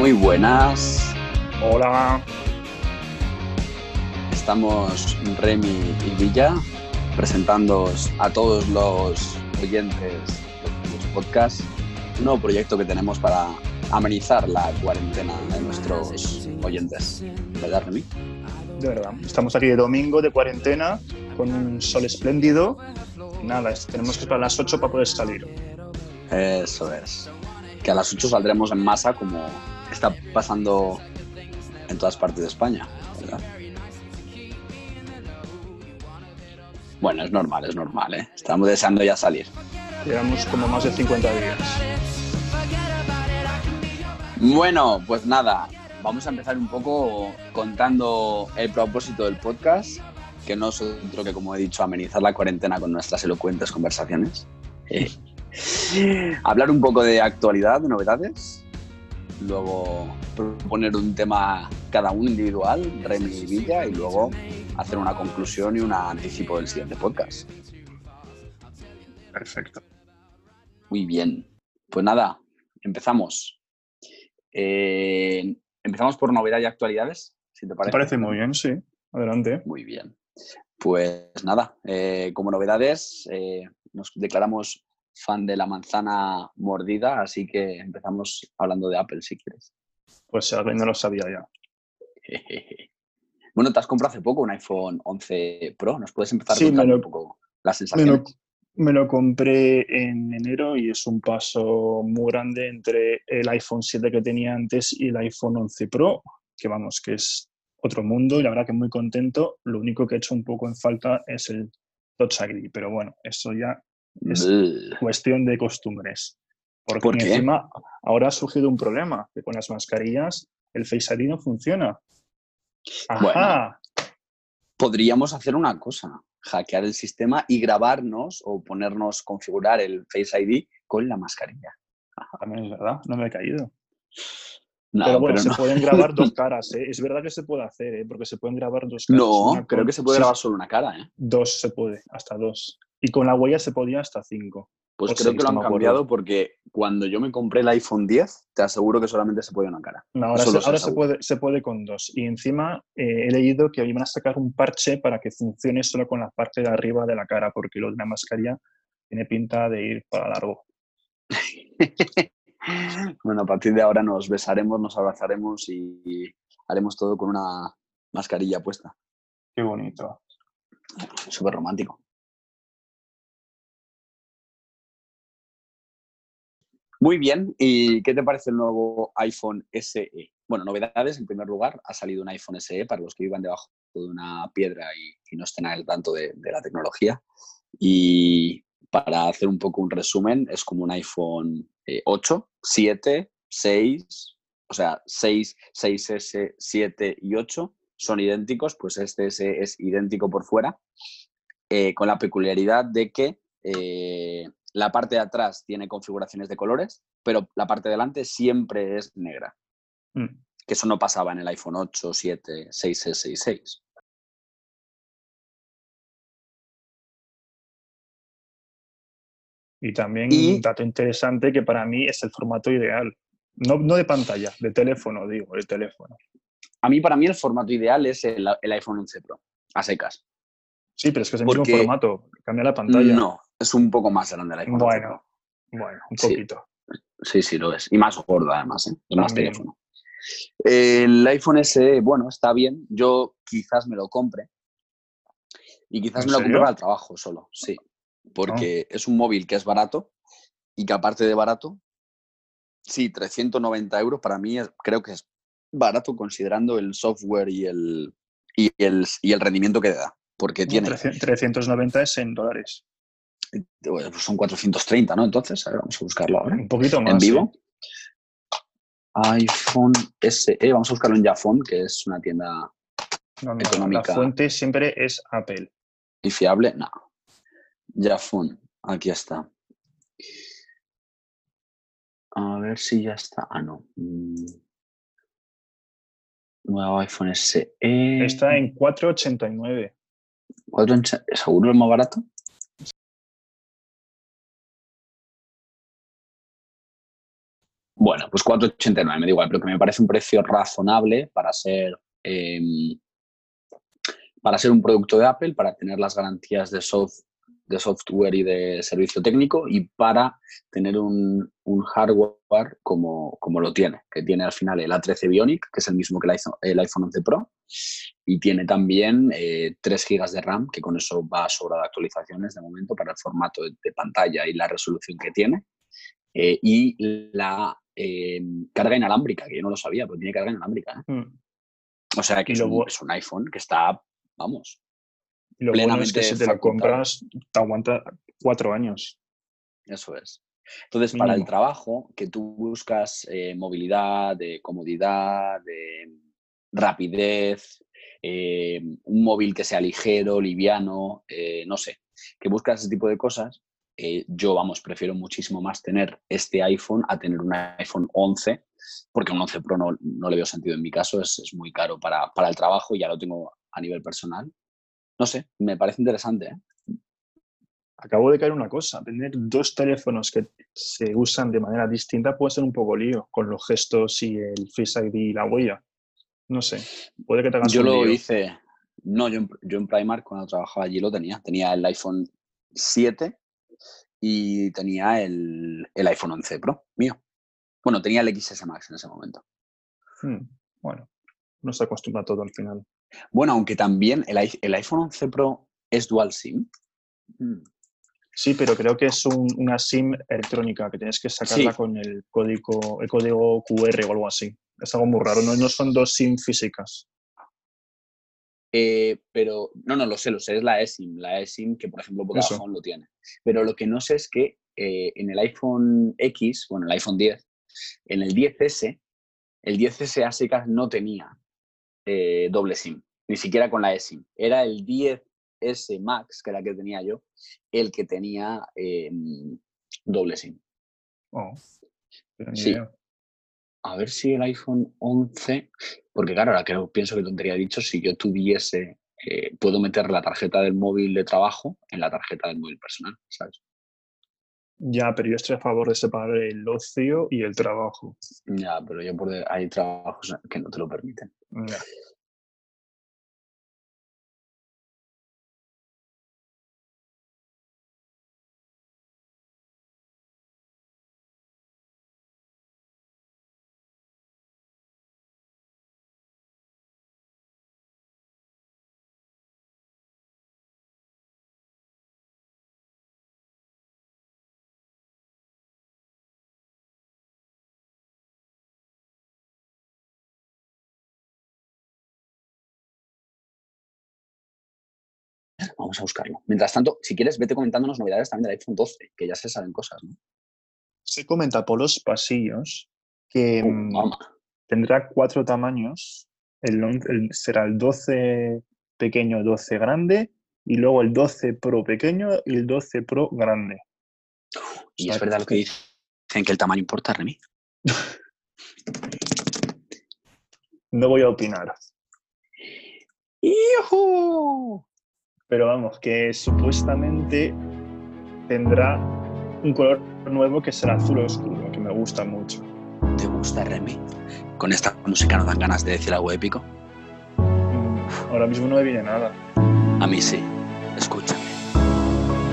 Muy buenas. Hola. Estamos Remy y Villa presentando a todos los oyentes de los podcasts un nuevo proyecto que tenemos para amenizar la cuarentena de nuestros oyentes. ¿Verdad, Remy? De verdad. Estamos aquí de domingo de cuarentena con un sol espléndido. Nada, tenemos que esperar a las 8 para poder salir. Eso es. Que a las 8 saldremos en masa como está pasando en todas partes de España, ¿verdad? Bueno, es normal, es normal, ¿eh? Estamos deseando ya salir. Llevamos como más de 50 días. Bueno, pues nada, vamos a empezar un poco contando el propósito del podcast, que no es otro que, como he dicho, amenizar la cuarentena con nuestras elocuentes conversaciones. Eh, hablar un poco de actualidad, de novedades, luego proponer un tema cada uno individual, Remy y Villa, y luego hacer una conclusión y un anticipo del siguiente podcast. Perfecto. Muy bien. Pues nada, empezamos. Eh, empezamos por novedad y actualidades, si te parece. Me parece muy bien, sí. Adelante. Muy bien. Pues nada, eh, como novedades, eh, nos declaramos fan de la manzana mordida, así que empezamos hablando de Apple, si quieres. Pues no lo sabía ya. bueno, te has comprado hace poco un iPhone 11 Pro. ¿Nos puedes empezar sí, contando un poco las sensaciones? Me lo, compré en enero y es un paso muy grande entre el iPhone 7 que tenía antes y el iPhone 11 Pro, que vamos, que es otro mundo y la verdad que muy contento. Lo único que he hecho un poco en falta es el Touch ID, pero bueno, eso ya es cuestión de costumbres. Porque encima ahora ha surgido un problema, que con las mascarillas el Face ID no funciona. Ajá. Bueno, podríamos hacer una cosa, hackear el sistema y grabarnos o ponernos, configurar el Face ID con la mascarilla. También es verdad, no me he caído. No, pero bueno, pero se no. pueden grabar dos caras, ¿eh? Es verdad que se puede hacer, ¿eh? Porque se pueden grabar dos caras. No, creo que se puede sí, grabar solo una cara, ¿eh? Dos se puede, hasta dos. Y con la huella se podía hasta cinco. Pues O creo seis, que lo han cambiado porque cuando yo me compré el iPhone 10, te aseguro que solamente se podía una cara. No, ahora, se, ahora puede, se puede con dos. Y encima eh, he leído que iban a sacar un parche para que funcione solo con la parte de arriba de la cara, porque lo de la mascarilla tiene pinta de ir para largo. bueno, a partir de ahora nos besaremos, nos abrazaremos y haremos todo con una mascarilla puesta. Qué bonito. Súper romántico. Muy bien, ¿y qué te parece el nuevo iPhone SE? Bueno, novedades, en primer lugar, ha salido un iPhone SE para los que vivan debajo de una piedra y, y no estén al tanto de, de la tecnología. Y para hacer un poco un resumen, es como un iPhone eh, 8, 7, 6, o sea, 6, 6S, 7 y 8 son idénticos, pues este S es idéntico por fuera, eh, con la peculiaridad de que eh, la parte de atrás tiene configuraciones de colores, pero la parte de delante siempre es negra, Mm. que eso no pasaba en el iPhone 8, 7, 6S y 6. Y también Y- un dato interesante que para mí es el formato ideal. No, no de pantalla, de teléfono, digo, de teléfono. A mí, para mí, el formato ideal es el, el iPhone 11 Pro, a secas. Sí, pero es que es el Porque- mismo formato. Cambia la pantalla. No, es un poco más grande el iPhone 11 Pro. Bueno, bueno, un poquito. Sí, sí, lo es. Y más gordo, además, ¿eh? Y más También. teléfono. El iPhone SE, bueno, está bien. Yo quizás me lo compre. Y quizás ¿En me lo compre para el trabajo solo, sí. Porque es un móvil que es barato y que aparte de barato, sí, 390 euros para mí es- creo que es barato considerando el software y el, y el, y el rendimiento que da. Porque tiene, 300 390 es en dólares. Pues son 430, ¿no? Entonces, a ver, vamos a buscarlo ahora. Un poquito más. en vivo. iPhone SE, vamos a buscarlo en Jafon, que es una tienda No, no, económica. La fuente siempre es Apple. y fiable. No. Jafon, aquí está. A ver si ya está. Ah, no. Mm. Nuevo iPhone SE. Está en 489. ¿Cuatro en cha- ¿Seguro el más barato? Bueno, pues 4,89, me da igual, pero que me parece un precio razonable para ser, em, para ser un producto de Apple, para tener las garantías de, soft, de software y de servicio técnico y para tener un, hardware como, como, lo tiene, que tiene al final el A13 Bionic, que es el mismo que el iPhone, el iPhone 11 Pro, y tiene también 3 eh, GB de RAM, que con eso va a sobra de actualizaciones de momento para el formato de, pantalla y la resolución que tiene. Eh, y la eh, carga inalámbrica, que yo no lo sabía, pero tiene carga inalámbrica. Mm. O sea que es un, es un, iPhone que está, vamos, lo bueno es que si te lo compras, te aguanta cuatro años. Eso es. Entonces, para el trabajo, que tú buscas eh, movilidad, de comodidad, de rapidez, eh, un móvil que sea ligero, liviano, eh, no sé, que buscas ese tipo de cosas, yo, vamos, prefiero muchísimo más tener este iPhone a tener un iPhone 11, porque un 11 Pro no, no le veo sentido en mi caso, es, es muy caro para, para, el trabajo, ya lo tengo a nivel personal no sé, me parece interesante. ¿eh? Acabo de caer una cosa, tener dos teléfonos que se usan de manera distinta puede ser un poco lío con los gestos y el Face ID y la huella. No sé, puede que te hagas Yo lo hice, no, yo, yo en Primark cuando trabajaba allí lo tenía, tenía el iPhone 7 y tenía el, iPhone 11 Pro mío. Bueno, tenía el XS Max en ese momento. Hmm, bueno, no se acostumbra todo al final. Bueno, aunque también el, iPhone 11 Pro es dual SIM. Mm. Sí, pero creo que es una SIM electrónica, que tienes que sacarla con el código, el código QR o algo así. Es algo muy raro, no, no son dos SIM físicas. Eh, pero, no, no, lo sé, lo sé, es la eSIM, la eSIM que, por ejemplo, Vodafone lo tiene. Pero lo que no sé es que eh, en el iPhone X, bueno, el iPhone 10, en el 10S, el 10S a no tenía eh, doble SIM, ni siquiera con la eSIM. Era el 10S Max, que era el que tenía yo, el que tenía em, doble SIM. Oh, sí. A ver si el iPhone 11, porque claro, ahora que pienso que tontería dicho, si yo tuviese, eh, puedo meter la tarjeta del móvil de trabajo en la tarjeta del móvil personal, ¿sabes? Ya, pero yo estoy a favor de separar el ocio y el trabajo. Ya, pero yo por hay trabajos que no te lo permiten. Vamos a buscarlo. Mientras tanto, si quieres, vete comentándonos novedades también del iPhone 12, que ya se saben cosas, ¿no? Se comenta por los pasillos que uh, mm, tendrá cuatro tamaños. El, será el 12 pequeño, 12 grande, y luego el 12 Pro pequeño y el 12 Pro grande. Y es verdad lo que dicen, que el tamaño importa, Remy. no voy a opinar. ¡Hijo! Pero vamos, que supuestamente tendrá un color nuevo que será azul oscuro, que me gusta mucho. ¿Te gusta, Remy? Con esta música no dan ganas de decir algo épico. Mm, ahora mismo no me viene nada. A mí sí. Escúchame.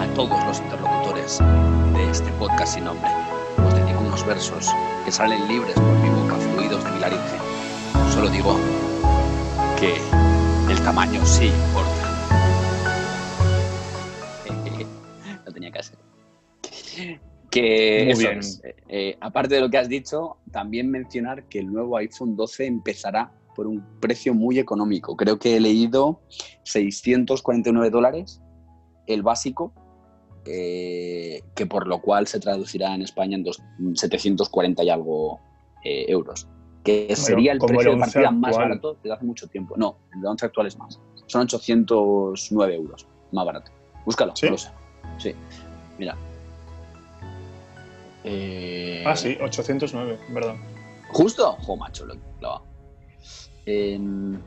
A todos los interlocutores de este podcast sin nombre, os dedico unos versos que salen libres por mi boca, fluidos de mi laringe. Solo digo que el tamaño sí importa. Que bien. Eh, eh, aparte de lo que has dicho, también mencionar que el nuevo iPhone 12 empezará por un precio muy económico. Creo que he leído 649 dólares el básico, eh, que por lo cual se traducirá en España en 740 y algo euros. Que sería el precio de partida más barato desde hace mucho tiempo. No, el de 11 actual es más. Son 809 euros, más barato. Búscalo, ¿Sí? lo sé. Sí. Mira. Eh, ah, sí, 809, verdad. ¿Justo? Jo, macho, lo he clavado. Em,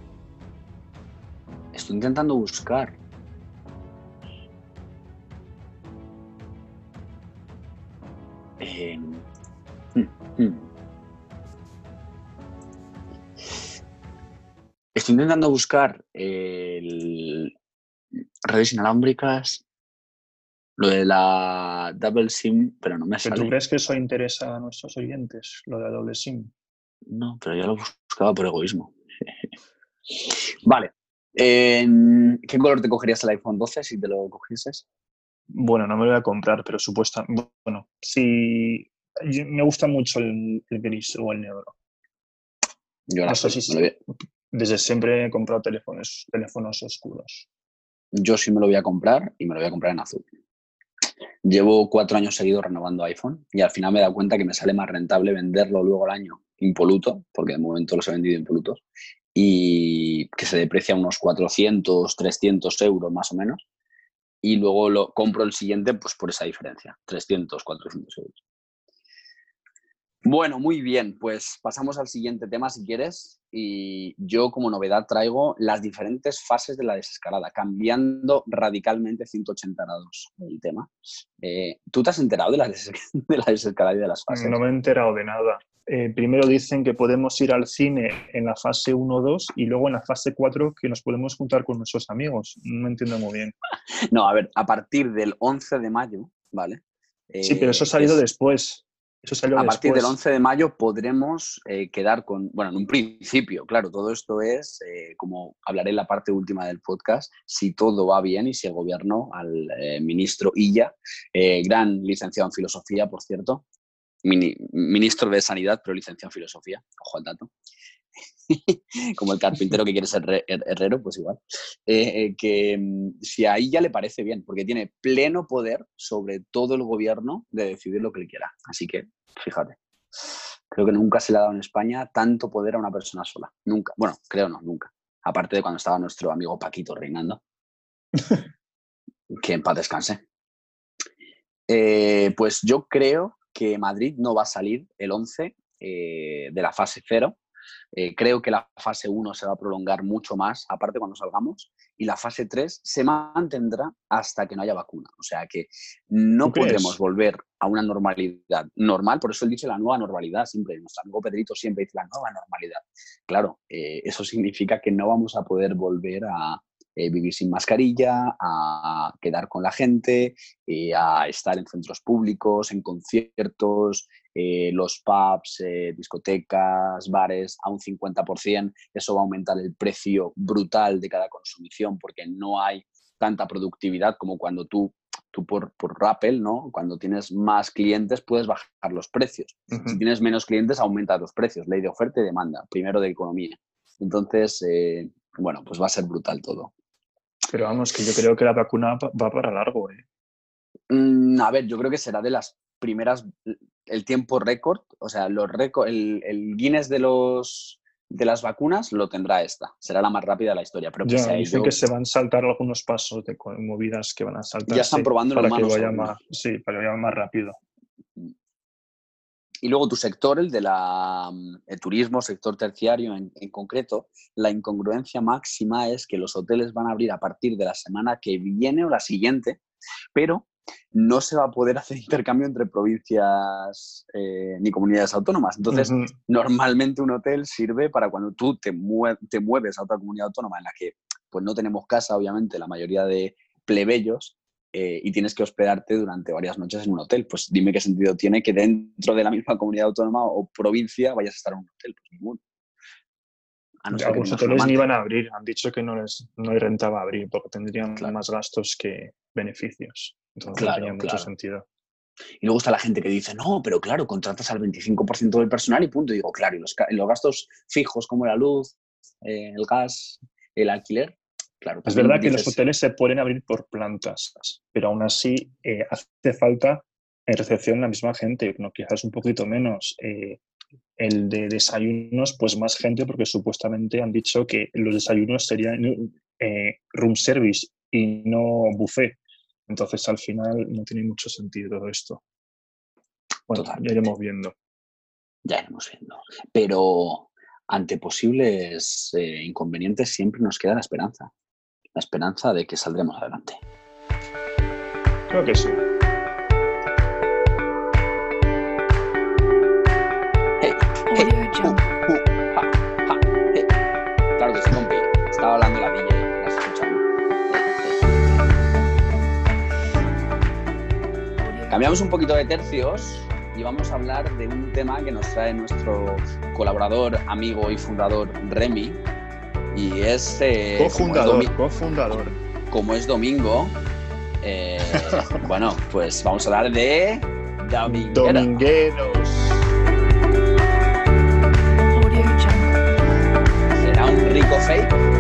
estoy intentando buscar. Em, hmm, hmm. Estoy intentando buscar el... redes inalámbricas lo de la double SIM, pero no me sale. ¿Tú crees que eso interesa a nuestros oyentes, lo de la doble SIM? No, pero ya lo buscaba por egoísmo. vale. ¿Qué color te cogerías el iPhone 12 si te lo cogieses? Bueno, no me lo voy a comprar, pero supuestamente. Bueno, sí. Me gusta mucho el, gris o el negro. Yo no sé si Desde siempre he comprado teléfonos, teléfonos oscuros. Yo sí me lo voy a comprar y me lo voy a comprar en azul. Llevo cuatro años seguidos renovando iPhone y al final me he dado cuenta que me sale más rentable venderlo luego al año impoluto, porque de momento los he vendido impolutos, y que se deprecia unos 400, 300 euros más o menos, y luego lo compro el siguiente pues por esa diferencia, 300, 400 euros. Bueno, muy bien, pues pasamos al siguiente tema si quieres. Y yo como novedad traigo las diferentes fases de la desescalada, cambiando radicalmente 180 grados el tema. Eh, ¿Tú te has enterado de la, de la desescalada y de las fases? No me he enterado de nada. Eh, primero dicen que podemos ir al cine en la fase 1-2 y luego en la fase 4 que nos podemos juntar con nuestros amigos. No entiendo muy bien. No, a ver, a partir del 11 de mayo, ¿vale? sí, pero eso ha salido después a partir del 11 de mayo podremos eh, quedar con, bueno, en un principio, claro, todo esto es, eh, como hablaré en la parte última del podcast, si todo va bien y si el gobierno, al eh, ministro Illa, gran licenciado en filosofía, por cierto, ministro de Sanidad, pero licenciado en filosofía, ojo al dato, como el carpintero que quiere ser herrero, pues igual, eh, eh, que mm, si ahí ya le parece bien, porque tiene pleno poder sobre todo el gobierno de decidir lo que él quiera. Así que, fíjate, creo que nunca se le ha dado en España tanto poder a una persona sola. Nunca. Bueno, creo no, nunca. Aparte de cuando estaba nuestro amigo Paquito reinando. que en paz descanse. Eh, pues yo creo que Madrid no va a salir el 11 de la fase cero eh, creo que la fase 1 se va a prolongar mucho más, aparte cuando salgamos, y la fase 3 se mantendrá hasta que no haya vacuna. O sea que no podremos volver a una normalidad normal, por eso él dice la nueva normalidad siempre. Nuestro amigo Pedrito siempre dice la nueva normalidad. Claro, eh, eso significa que no vamos a poder volver a, eh, vivir sin mascarilla, a quedar con la gente, eh, a estar en centros públicos, en conciertos, eh, los pubs, discotecas, bares a un 50%. Eso va a aumentar el precio brutal de cada consumición porque no hay tanta productividad como cuando tú tú por, por Rappel, ¿no? Cuando tienes más clientes puedes bajar los precios. Si tienes menos clientes, aumenta los precios. Ley de oferta y demanda, primero de economía. Entonces, bueno, pues va a ser brutal todo. Pero vamos, que yo creo que la vacuna va para largo. ¿eh? Mm, a ver, yo creo que será de las primeras, el tiempo récord, o sea, los el, el, Guinness de los de las vacunas lo tendrá esta, será la más rápida de la historia. Pero ya, dicen que se van a saltar algunos pasos de movidas que van a saltar. Ya están probando para que vaya más, Sí, para que vaya más rápido. Y luego tu sector, el de la, el turismo, sector terciario en, concreto, la incongruencia máxima es que los hoteles van a abrir a partir de la semana que viene o la siguiente, pero no se va a poder hacer intercambio entre provincias eh, ni comunidades autónomas. Entonces, normalmente un hotel sirve para cuando tú te, te mueves a otra comunidad autónoma en la que pues no tenemos casa, obviamente, la mayoría de plebeyos, eh, y tienes que hospedarte durante varias noches en un hotel. Pues dime qué sentido tiene que dentro de la misma comunidad autónoma o provincia vayas a estar en un hotel. Pues ninguno. A hoteles ni van a abrir. Han dicho que no les no rentaba abrir porque tendrían más gastos que beneficios. Entonces no tenía mucho sentido. Y luego está la gente que dice, no, pero claro, contratas al 25% del personal y punto. Y digo, claro, y los, los gastos fijos como la luz, eh, el gas, el alquiler, es verdad que los hoteles se pueden abrir por plantas, pero aún así eh, hace falta en recepción la misma gente, no quizás un poquito menos. Eh, el de desayunos, pues más gente, porque supuestamente han dicho que los desayunos serían room service y no buffet. Entonces al final no tiene mucho sentido todo esto. Bueno, ya iremos viendo. Ya iremos viendo. Pero ante posibles inconvenientes siempre nos queda la esperanza la esperanza de que saldremos adelante. Creo que sí. Hey, hey, uh, uh, ha, ha, hey. Claro que sí, compi. Estaba hablando Cambiamos un poquito de tercios y vamos a hablar de un tema que nos trae nuestro colaborador, amigo y fundador Remy. Y es. Eh, cofundador, cofundador. Como es domingo, eh, bueno, pues vamos a hablar de. Domingueros. ¿Será un rico fake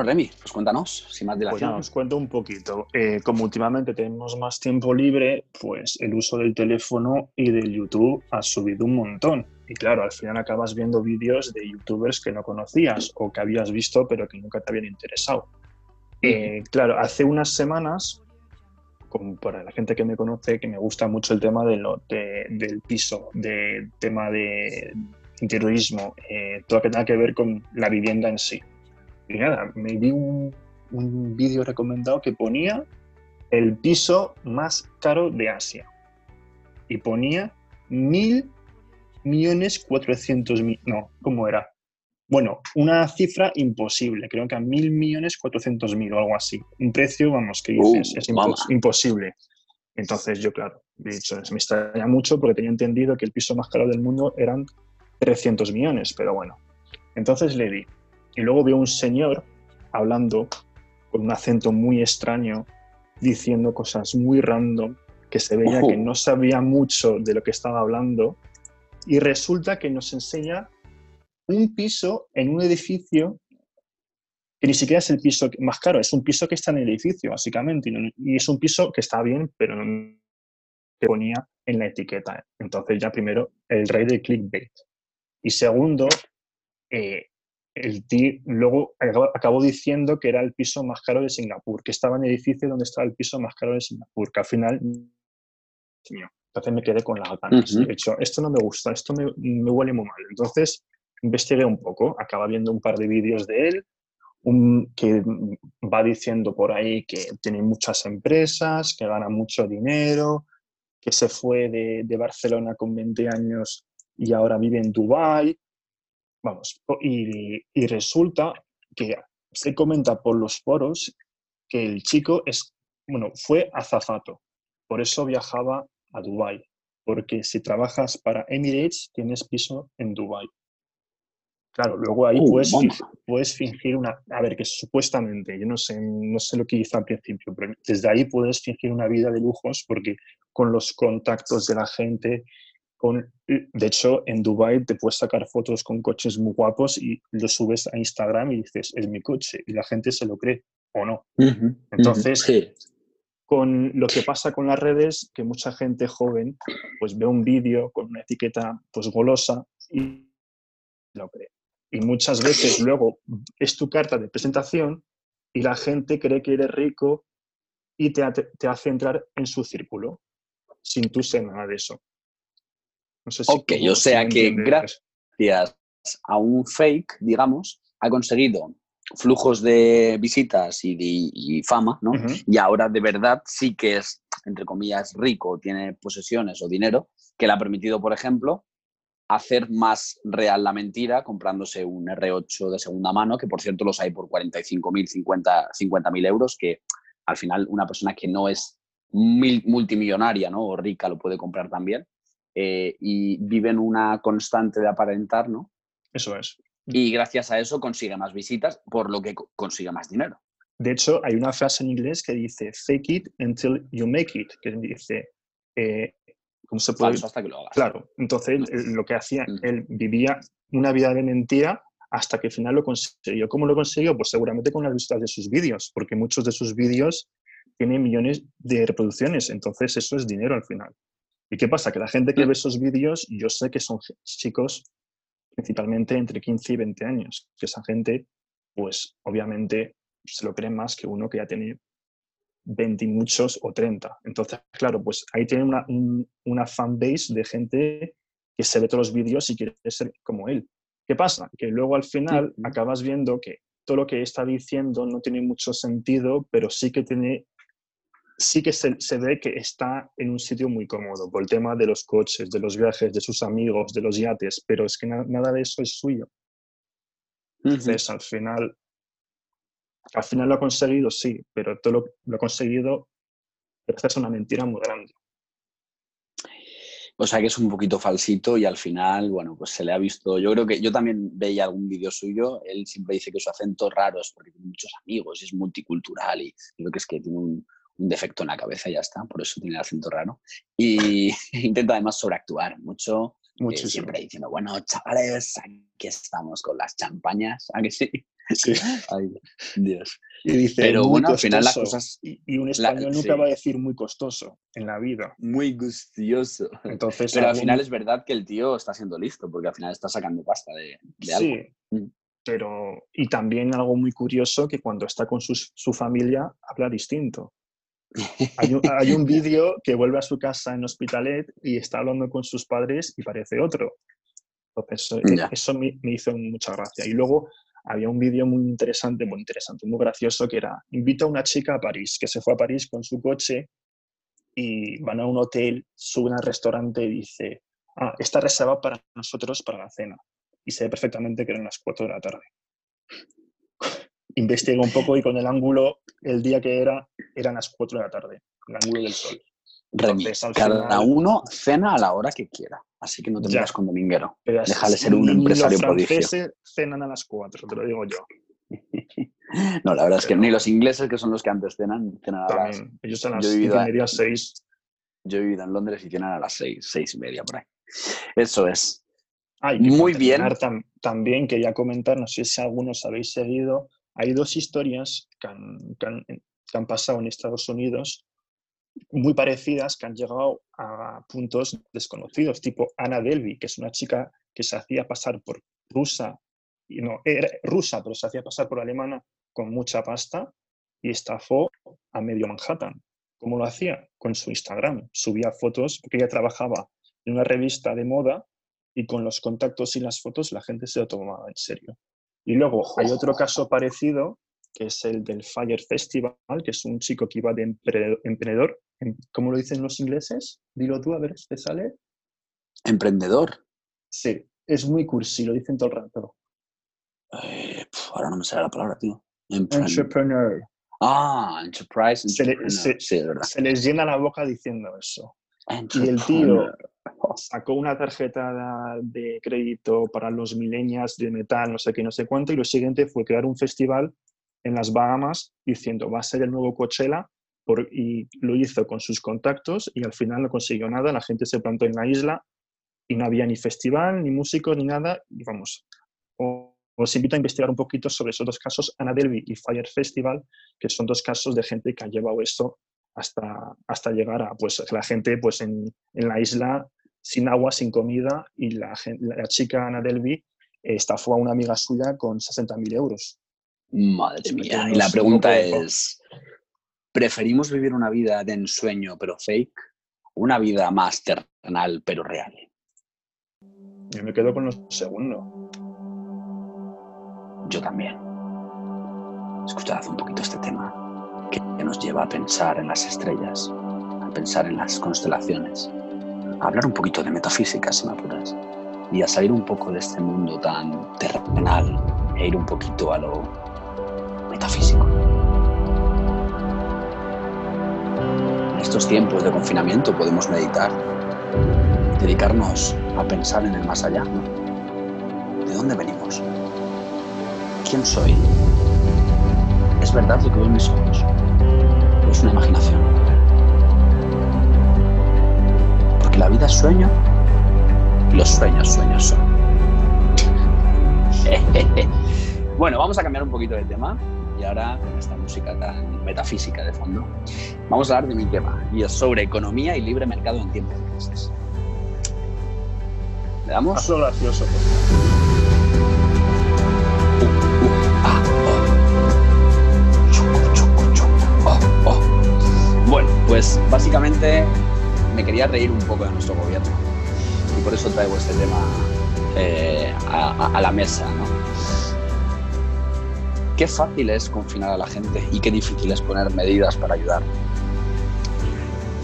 Bueno, Remy, pues cuéntanos, sin más dilación. Pues os cuento un poquito. Eh, como últimamente tenemos más tiempo libre, pues el uso del teléfono y del YouTube ha subido un montón. Y claro, al final acabas viendo vídeos de youtubers que no conocías o que habías visto pero que nunca te habían interesado. Eh, claro, hace unas semanas, como para la gente que me conoce, que me gusta mucho el tema de lo, del piso, del tema de interiorismo, eh, todo lo que tenga que ver con la vivienda en sí. Y nada, me vi un, un vídeo recomendado que ponía el piso más caro de Asia. Y ponía mil millones cuatrocientos mil, no, ¿cómo era? Bueno, una cifra imposible, creo que a mil millones cuatrocientos mil o algo así. Un precio, vamos, que uh, es imposible. Entonces yo, claro, he dicho, me extraña mucho porque tenía entendido que el piso más caro del mundo eran 300 millones, pero bueno. Entonces le di. Y luego veo un señor hablando con un acento muy extraño, diciendo cosas muy random, que se veía que no sabía mucho de lo que estaba hablando y resulta que nos enseña un piso en un edificio que ni siquiera es el piso más caro, es un piso que está en el edificio, básicamente, y es un piso que está bien, pero no que ponía en la etiqueta. Entonces ya primero, el rey del clickbait. Y segundo, eh, el luego acabó, diciendo que era el piso más caro de Singapur, que estaba en el edificio donde estaba el piso más caro de Singapur, que al final entonces me quedé con las ganas. De hecho, esto no me gusta, esto me, me, huele muy mal. Entonces investigué un poco, acaba viendo un par de vídeos de él, un, que va diciendo por ahí que tiene muchas empresas, que gana mucho dinero, que se fue de, de Barcelona con 20 años y ahora vive en Dubái. Vamos, y, y resulta que se comenta por los foros que el chico es, bueno, fue azafato. Por eso viajaba a Dubai, porque si trabajas para Emirates tienes piso en Dubai. Claro, luego ahí uh, puedes, puedes, fingir una, a ver, que supuestamente, yo no sé, no sé lo que hizo al principio, pero desde ahí puedes fingir una vida de lujos porque con los contactos de la gente, con, de hecho, en Dubai te puedes sacar fotos con coches muy guapos y los subes a Instagram y dices, es mi coche, y la gente se lo cree o no. Entonces, con lo que pasa con las redes, que mucha gente joven pues ve un vídeo con una etiqueta pues golosa y lo cree. Y muchas veces luego es tu carta de presentación y la gente cree que eres rico y te, te hace entrar en su círculo sin tú ser nada de eso. No sé si ok, o sea que gracias a un fake, digamos, ha conseguido flujos de visitas y, de, fama, ¿no? Y ahora de verdad sí que es, entre comillas, rico, tiene posesiones o dinero, que le ha permitido, por ejemplo, hacer más real la mentira comprándose un R8 de segunda mano, que por cierto los hay por 45.000, 50.000 euros, que al final una persona que no es multimillonaria ¿no? o rica lo puede comprar también, eh, y vive en una constante de aparentar, ¿no? Eso es. Y gracias a eso consigue más visitas, por lo que consigue más dinero. De hecho, hay una frase en inglés que dice fake it until you make it, que dice, eh, ¿cómo se puede? hasta que lo hagas. Claro, entonces lo que hacía, él vivía una vida de mentira hasta que al final lo consiguió. ¿Cómo lo consiguió? Pues seguramente con las visitas de sus vídeos, porque muchos de sus vídeos tienen millones de reproducciones, entonces eso es dinero al final. ¿Y qué pasa? Que la gente que mm. ve esos vídeos, yo sé que son chicos principalmente entre 15 y 20 años, que esa gente, pues obviamente se lo creen más que uno que ya tiene 20 y muchos o 30. Entonces, claro, pues ahí tiene una, una fanbase de gente que se ve todos los vídeos y quiere ser como él. ¿Qué pasa? Que luego al final acabas viendo que todo lo que está diciendo no tiene mucho sentido, pero sí que tiene sí que se, ve que está en un sitio muy cómodo por el tema de los coches, de los viajes, de sus amigos, de los yates, pero es que nada de eso es suyo. Entonces, al final, al final lo ha conseguido, sí, pero todo lo, ha conseguido gracias a una mentira muy grande. O sea que es un poquito falsito y al final, bueno, pues se le ha visto. Yo creo que yo también veía algún vídeo suyo. Él siempre dice que su acento raro es porque tiene muchos amigos y es multicultural y creo que es que tiene un, un defecto en la cabeza y ya está, por eso tiene el acento raro. Y intenta además sobreactuar mucho, mucho eh, siempre diciendo, bueno, chavales, aquí estamos con las champañas, ¿a que sí? Sí. Ay, Dios. Y dice, Pero bueno, al final las cosas... Y, un español nunca va a decir muy costoso en la vida. Muy gustioso. Entonces, Pero al final es verdad que el tío está siendo listo, porque al final está sacando pasta de, de algo. Sí. Mm. Pero, y también algo muy curioso que cuando está con su familia habla distinto. Hay un, vídeo que vuelve a su casa en Hospitalet y está hablando con sus padres y parece otro. Entonces, eh, eso me, hizo mucha gracia. Y luego había un vídeo muy interesante, muy interesante, muy gracioso, que era, invita a una chica a París, que se fue a París con su coche y van a un hotel, suben al restaurante y dice, ah, está reservado para nosotros para la cena. Y se ve perfectamente que eran las 4 de la tarde investigo un poco y con el ángulo, el día que era, eran las 4 de la tarde, el ángulo del sol. cada uno cena a la hora que quiera, así que no te metas con dominguero. Déjale ser un empresario los prodigio. cenan a las 4, te lo digo yo. no, la verdad es que ni los ingleses, que son los que antes cenan, cenan a las... Ellos a las 6. Yo he vivido en Londres y cenan a las 6, 6 y media por ahí. Eso es. Muy bien. también quería comentar, no sé si algunos habéis seguido hay dos historias que han, pasado en Estados Unidos muy parecidas que han llegado a puntos desconocidos, tipo Anna Delvey, que es una chica que se hacía pasar por rusa, no, era rusa, pero se hacía pasar por alemana con mucha pasta y estafó a medio Manhattan. ¿Cómo lo hacía? Con su Instagram. Subía fotos, porque ella trabajaba en una revista de moda y con los contactos y las fotos la gente se lo tomaba en serio. Y luego hay otro caso parecido, que es el del Fire Festival, que es un chico que iba de emprendedor. ¿Cómo lo dicen los ingleses? Dilo tú, a ver, ¿te sale? ¿Emprendedor? Sí, es muy cursi, lo dicen todo el rato. Eh, ahora no me sale la palabra, tío. Entrepreneur. Ah, enterprise. se les llena la boca diciendo eso. Y el tío sacó una tarjeta de crédito para los milenias de metal, no sé qué, no sé cuánto, y lo siguiente fue crear un festival en las Bahamas diciendo va a ser el nuevo Coachella por, y lo hizo con sus contactos y al final no consiguió nada, la gente se plantó en la isla y no había ni festival, ni músicos, ni nada, y vamos, os invito a investigar un poquito sobre esos dos casos, Anadelby y Fire Festival, que son dos casos de gente que ha llevado esto hasta, hasta llegar a pues, la gente pues, en, en la isla sin agua, sin comida, y la, la chica Ana Delby estafó a una amiga suya con 60.000 euros. Madre mía, y la pregunta es, ¿preferimos vivir una vida de ensueño pero fake? ¿Una vida más terrenal pero real? Yo me quedo con lo segundo. Yo también. Escuchad un poquito este tema que nos lleva a pensar en las estrellas, a pensar en las constelaciones, a hablar un poquito de metafísica, si y a salir un poco de este mundo tan terrenal e ir un poquito a lo metafísico. En estos tiempos de confinamiento podemos meditar, dedicarnos a pensar en el más allá, ¿no? ¿De dónde venimos? ¿Quién soy? ¿Es verdad lo que veo en mis? ¿O es una imaginación? la vida es sueño y los sueños sueños son. bueno, vamos a cambiar un poquito de tema y ahora con esta música tan metafísica de fondo, vamos a hablar de mi tema y es sobre economía y libre mercado en tiempos de crisis. ¿Le damos? Hazlo gracioso. Bueno, pues básicamente me quería reír un poco de nuestro gobierno y por eso traigo este tema eh, a, la mesa. ¿no? Qué fácil es confinar a la gente y qué difícil es poner medidas para ayudar.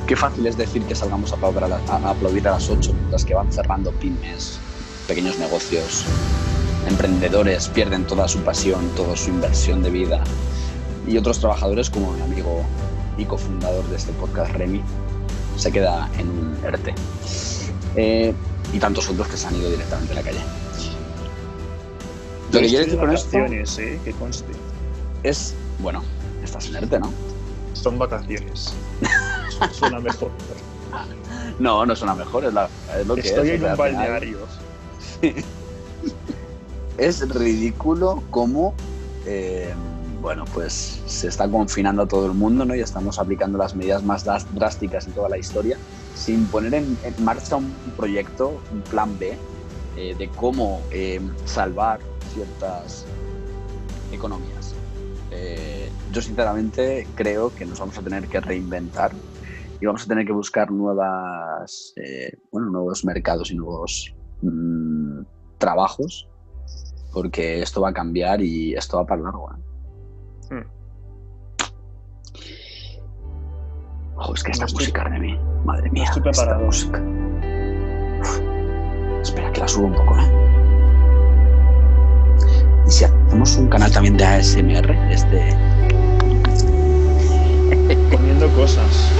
qué fácil es decir que salgamos a aplaudir a, a aplaudir a las 8, mientras que van cerrando pymes, pequeños negocios, emprendedores pierden toda su pasión, toda su inversión de vida y otros trabajadores como mi amigo y cofundador de este podcast, Remy, se queda en un ERTE. Eh, y tantos otros que se han ido directamente a la calle. Lo que quiero decir con esto ¿eh? que conste. es, bueno, estás en ERTE, ¿no? Son vacaciones. suena mejor. No, no suena mejor, es, lo que Estoy es. en un balneario. es ridículo cómo, eh, bueno, pues se está confinando a todo el mundo, ¿no? Y estamos aplicando las medidas más drásticas en toda la historia, sin poner en, marcha un proyecto, un plan B, eh, de cómo eh, salvar ciertas economías. yo sinceramente creo que nos vamos a tener que reinventar y vamos a tener que buscar nuevas, bueno, nuevos mercados y nuevos mm, trabajos porque esto va a cambiar y esto va para largo. ¿eh? Oh, es que esta música de mí, madre mía, estoy esta música. espera que la subo un poco, ¿eh? Y si hacemos un canal también de ASMR, este. Poniendo cosas.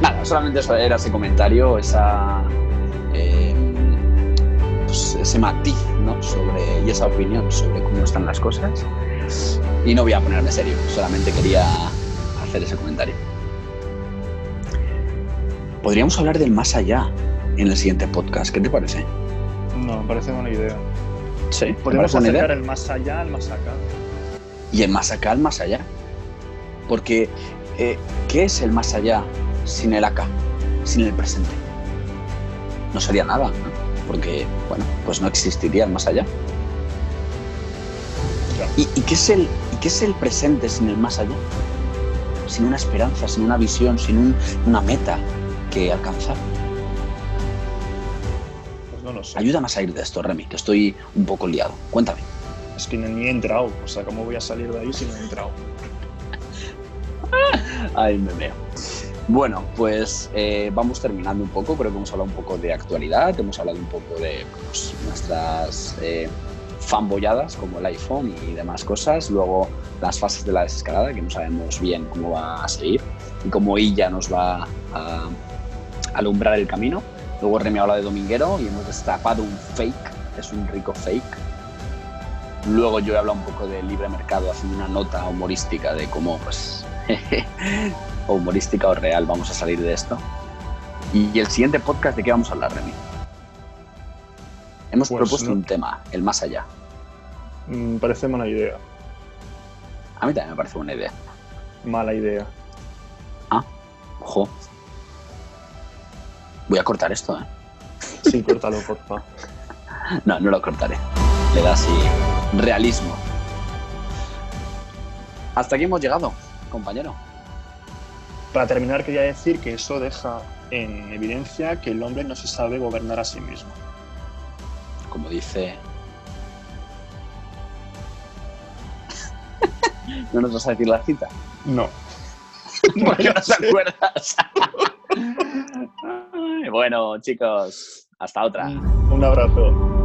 Nada, solamente eso era ese comentario, esa ese matiz ¿no? sobre, y esa opinión sobre cómo están las cosas. Y no voy a ponerme serio, solamente quería hacer ese comentario. Podríamos hablar del más allá en el siguiente podcast. ¿Qué te parece? No, me parece buena idea. Sí, podemos acercar el más allá al más acá. Y el más acá al más allá. Porque, eh, ¿qué es el más allá sin el acá, sin el presente? No sería nada. Porque, bueno, pues no existiría el más allá. ¿Y, qué es el, qué es el presente sin el más allá? Sin una esperanza, sin una visión, sin una meta que alcanzar. Pues no lo sé. Ayúdame a salir de esto, Remy, que estoy un poco liado. Cuéntame. Es que ni he entrado. O sea, ¿cómo voy a salir de ahí si no he entrado? Ay, me veo. Bueno, pues eh, vamos terminando un poco. Creo que hemos hablado un poco de actualidad, hemos hablado un poco de pues, nuestras eh, fanboyadas como el iPhone y demás cosas. Luego las fases de la desescalada, que no sabemos bien cómo va a seguir y cómo ella nos va a alumbrar el camino. Luego Remy habla de Dominguero y hemos destapado un fake, es un rico fake. Luego yo he hablado un poco de libre mercado haciendo una nota humorística de cómo pues o humorística o real vamos a salir de esto. Y el siguiente podcast, ¿de qué vamos a hablar, Remy? Hemos pues propuesto un tema, el más allá. Me mm, parece mala idea. A mí también me parece buena idea. Mala idea. Ah, ojo. Voy a cortar esto, ¿eh? Sí, córtalo, porfa. no, no lo cortaré. Le da así realismo. Hasta aquí hemos llegado, compañero. Para terminar, quería decir que eso deja en evidencia que el hombre no se sabe gobernar a sí mismo. Como dice... ¿No nos vas a decir la cita? No. ¿Por qué no te acuerdas? bueno, chicos, hasta otra. Un abrazo.